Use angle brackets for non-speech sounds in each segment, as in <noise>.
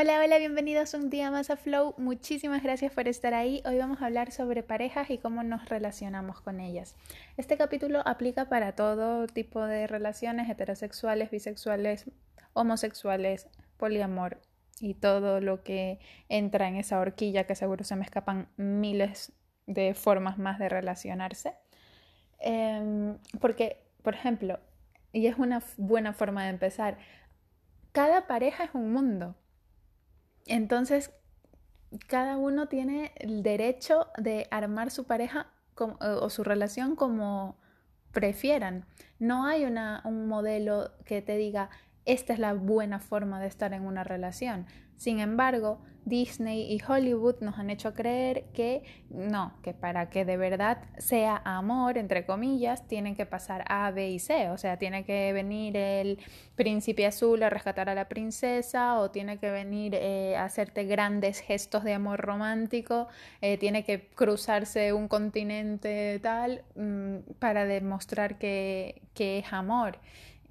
Hola, hola, bienvenidos un día más a Flow. Muchísimas gracias por estar ahí. Hoy vamos a hablar sobre parejas y cómo nos relacionamos con ellas. Este capítulo aplica para todo tipo de relaciones heterosexuales, bisexuales, homosexuales, poliamor y todo lo que entra en esa horquilla que seguro se me escapan miles de formas más de relacionarse. Em, porque, por ejemplo, y es una buena forma de empezar, cada pareja es un mundo. Entonces, cada uno tiene el derecho de armar su pareja o su relación como prefieran. No hay un modelo que te diga, esta es la buena forma de estar en una relación. Sin embargo, Disney y Hollywood nos han hecho creer que no, que para que de verdad sea amor, entre comillas, tienen que pasar A, B y C. O sea, tiene que venir el príncipe azul a rescatar a la princesa o tiene que venir eh, a hacerte grandes gestos de amor romántico, eh, tiene que cruzarse un continente tal mm, para demostrar que, que es amor.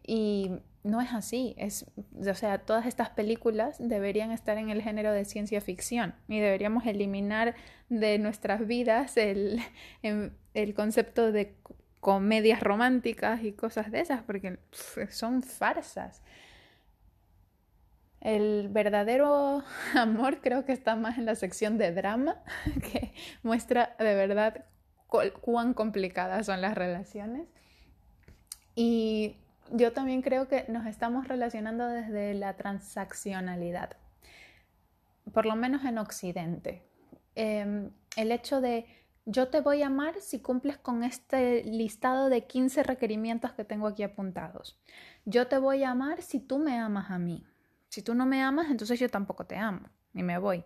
Y no es así. Es, o sea, todas estas películas deberían estar en el género de ciencia ficción y deberíamos eliminar de nuestras vidas el, <laughs> em, el concepto de comedias románticas y cosas de esas, porque son farsas. El verdadero <laughs> amor creo que está más en la sección de drama, <laughs> que muestra de verdad cuán complicadas son las relaciones. Y yo también creo que nos estamos relacionando desde la transaccionalidad, por lo menos en Occidente. Em, el hecho de yo te voy a amar si cumples con este listado de 15 requerimientos que tengo aquí apuntados. Yo te voy a amar si tú me amas a mí. Si tú no me amas, entonces yo tampoco te amo y me voy.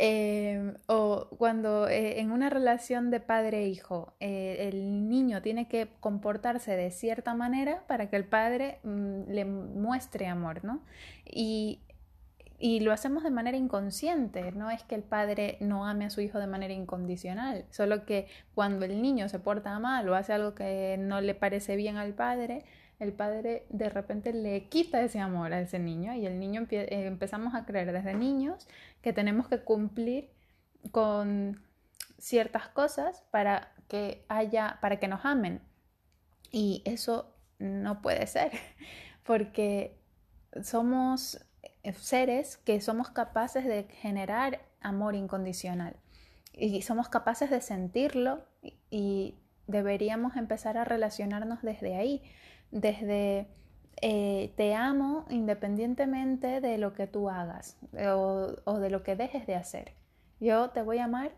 Em, o cuando eh, en una relación de padre-hijo e el niño tiene que comportarse de cierta manera para que el padre mm, le muestre amor, ¿no? Y, y lo hacemos de manera inconsciente, no es que el padre no ame a su hijo de manera incondicional, solo que cuando el niño se porta mal o hace algo que no le parece bien al padre, el padre de repente le quita ese amor a ese niño y el niño eh, empezamos a creer desde niños que tenemos que cumplir con ciertas cosas para que haya, para que nos amen. Y eso no puede ser, <laughs> porque somos seres que somos capaces de generar amor incondicional y somos capaces de sentirlo y deberíamos empezar a relacionarnos desde ahí desde eh, te amo independientemente de lo que tú hagas o, o, de lo que dejes de hacer. Yo te voy a amar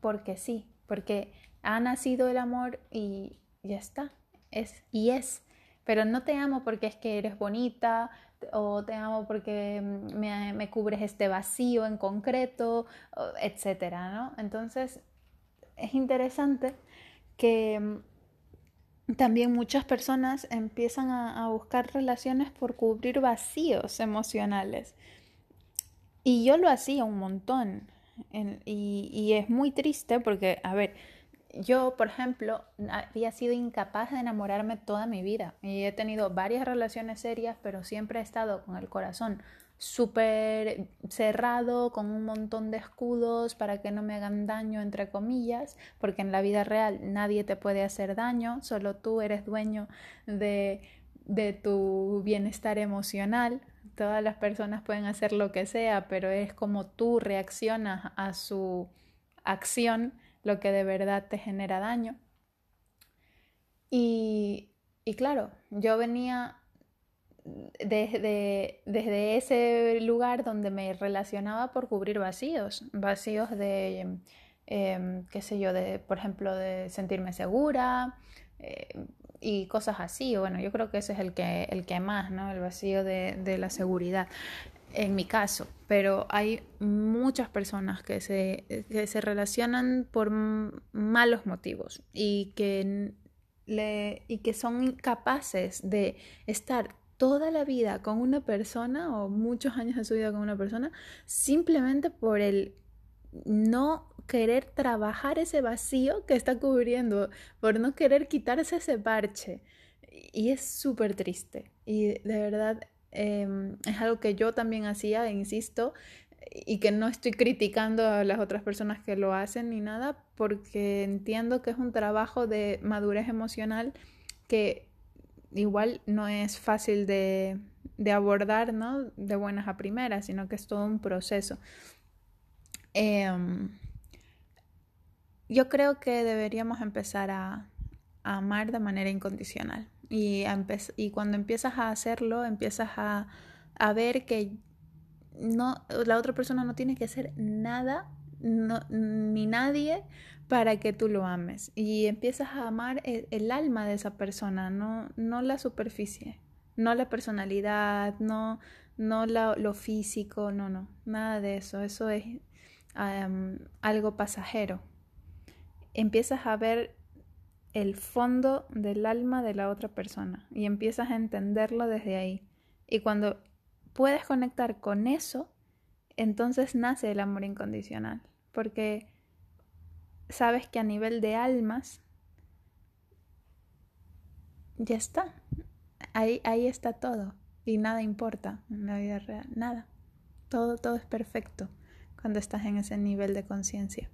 porque sí, porque ha nacido el amor y ya está, es y es. Pero no te amo porque es que eres bonita o te amo porque me, me cubres este vacío en concreto, etcétera, ¿no? Entonces es interesante que también muchas personas empiezan a, buscar relaciones por cubrir vacíos emocionales. Y yo lo hacía un montón. y, y, es muy triste porque, a ver, yo, por ejemplo, había sido incapaz de enamorarme toda mi vida. Y he tenido varias relaciones serias, pero siempre he estado con el corazón súper cerrado, con un montón de escudos para que no me hagan daño, entre comillas, porque en la vida real nadie te puede hacer daño, solo tú eres dueño de, de tu bienestar emocional. Todas las personas pueden hacer lo que sea, pero es como tú reaccionas a su acción lo que de verdad te genera daño. Y, y claro, yo venía desde, desde ese lugar donde me relacionaba por cubrir vacíos, vacíos de, em, qué sé yo, de, por ejemplo, de sentirme segura eh, y cosas así. Bueno, yo creo que ese es el que, el que más, ¿no? El vacío de, de la seguridad en mi caso, pero hay muchas personas que se, que se relacionan por malos motivos y que, le, y que son incapaces de estar toda la vida con una persona o muchos años de su vida con una persona simplemente por el no querer trabajar ese vacío que está cubriendo, por no querer quitarse ese parche. Y es súper triste. Y de verdad Em, es algo que yo también hacía, insisto, y que no estoy criticando a las otras personas que lo hacen ni nada, porque entiendo que es un trabajo de madurez emocional que igual no es fácil de, de abordar, ¿no? De buenas a primeras, sino que es todo un proceso. Em, yo creo que deberíamos empezar a, amar de manera incondicional. Y, y cuando empiezas a hacerlo, empiezas a, a ver que no, la otra persona no tiene que hacer nada ni nadie para que tú lo ames. Y empiezas a amar el, alma de esa persona, no, no la superficie, no la personalidad, no, no lo físico, no, no, nada de eso. Eso es algo pasajero. Empiezas a ver el fondo del alma de la otra persona y empiezas a entenderlo desde ahí. Y cuando puedes conectar con eso, entonces nace el amor incondicional, porque sabes que a nivel de almas ya está. Ahí, ahí está todo y nada importa en la vida real, nada. Todo, todo es perfecto cuando estás en ese nivel de conciencia.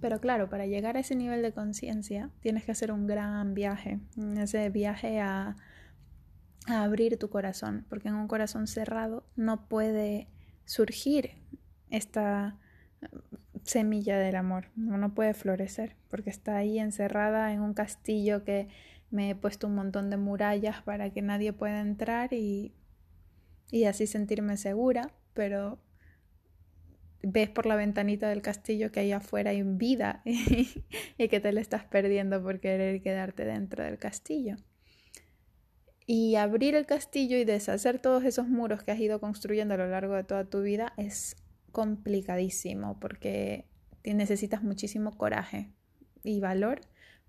Pero claro, para llegar a ese nivel de conciencia tienes que hacer un gran viaje, ese viaje a, a abrir tu corazón, porque en un corazón cerrado no puede surgir esta semilla del amor, no puede florecer, porque está ahí encerrada en un castillo que me he puesto un montón de murallas para que nadie pueda entrar y, y así sentirme segura, pero ves por la ventanita del castillo que ahí afuera hay vida <laughs> y que te le estás perdiendo por querer quedarte dentro del castillo. Y abrir el castillo y deshacer todos esos muros que has ido construyendo a lo largo de toda tu vida es complicadísimo porque necesitas muchísimo coraje y valor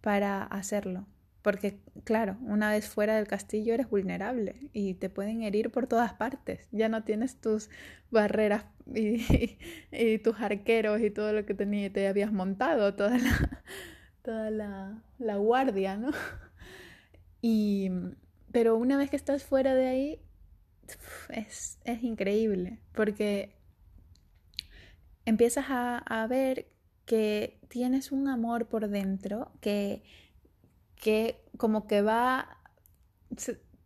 para hacerlo. Porque, claro, una vez fuera del castillo eres vulnerable y te pueden herir por todas partes. Ya no tienes tus barreras y, <laughs> tus arqueros y todo lo que te habías montado, toda la, <laughs> toda la, la guardia, ¿no? <laughs> Y pero una vez que estás fuera de ahí, es, es increíble, porque empiezas a, a, ver que tienes un amor por dentro que, que como que va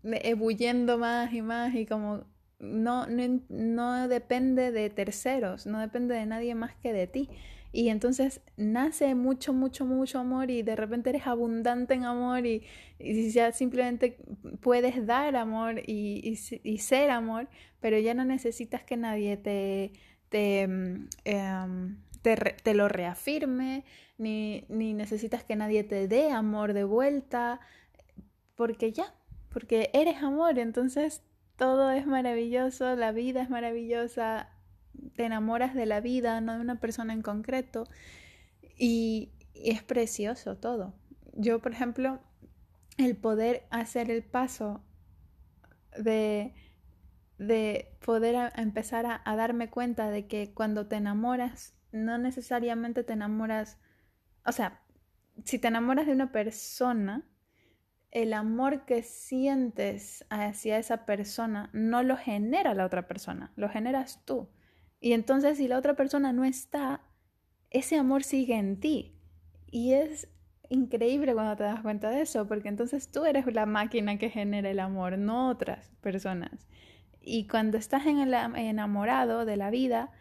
ebulliendo más y más y como no, no, no depende de terceros, no depende de nadie más que de ti. Y entonces nace mucho, mucho, mucho amor y de repente eres abundante en amor y, ya simplemente puedes dar amor y, ser amor, pero ya no necesitas que nadie te, te, mm, em, te, lo reafirme, ni, ni necesitas que nadie te dé amor de vuelta, porque ya, porque eres amor, entonces todo es maravilloso, la vida es maravillosa, te enamoras de la vida, no de una persona en concreto. Y, es precioso todo. Yo, por ejemplo, el poder hacer el paso de, de poder empezar a, a, darme cuenta de que cuando te enamoras, no necesariamente te enamoras, o sea, si te enamoras de una persona, el amor que sientes hacia esa persona no lo genera la otra persona, lo generas tú. Y entonces si la otra persona no está, ese amor sigue en ti. Y es increíble cuando te das cuenta de eso, porque entonces tú eres la máquina que genera el amor, no otras personas. Y cuando estás enamorado de la vida,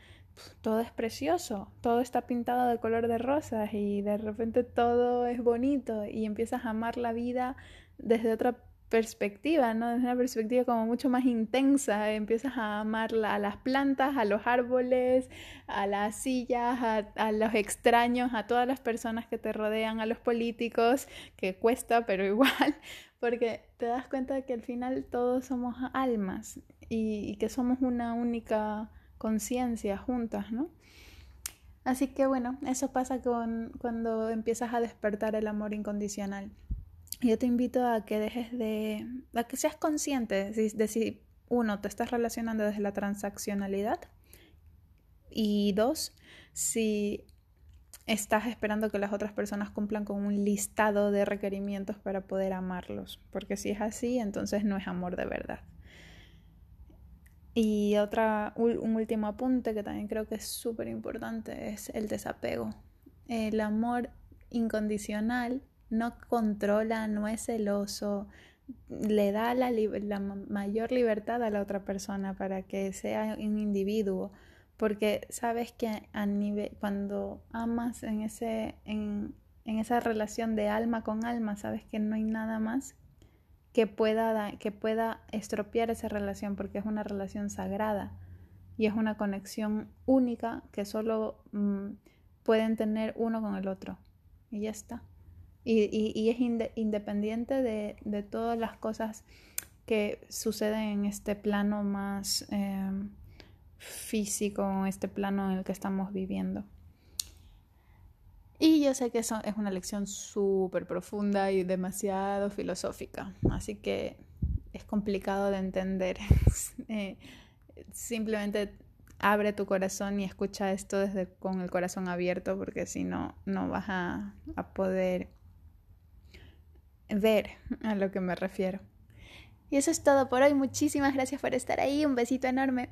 todo es precioso, todo está pintado de color de rosas y de repente todo es bonito y empiezas a amar la vida desde otra perspectiva, ¿no? Desde una perspectiva como mucho más intensa, empiezas a amar a las plantas, a los árboles, a las sillas, a, los extraños, a todas las personas que te rodean, a los políticos, que cuesta, pero <laughs> igual, porque te das cuenta que al final todos somos almas y, que somos una única conciencia juntas, ¿no? Así que bueno, eso pasa con, cuando empiezas a despertar el amor incondicional yo te invito a que dejes de, a que seas consciente de si, uno, te estás relacionando desde la transaccionalidad y dos, si estás esperando que las otras personas cumplan con un listado de requerimientos para poder amarlos, porque si es así, entonces no es amor de verdad. Y otra, un último apunte que también creo que es súper importante es el desapego. El amor incondicional no controla, no es celoso, le da la, la, mayor libertad a la otra persona para que sea un individuo, porque sabes que cuando amas en, ese, en esa relación de alma con alma, sabes que no hay nada más que pueda, que pueda estropear esa relación porque es una relación sagrada y es una conexión única que solo mm, pueden tener uno con el otro y ya está. Y, y, es independiente de, de, todas las cosas que suceden en este plano más eh, físico, en este plano en el que estamos viviendo. Y yo sé que eso es una lección súper profunda y demasiado filosófica, así que es complicado de entender. <laughs> Eh, simplemente abre tu corazón y escucha esto desde con el corazón abierto, porque si no, no vas a, a poder ver a lo que me refiero. Y eso es todo por hoy. Muchísimas gracias por estar ahí. Un besito enorme.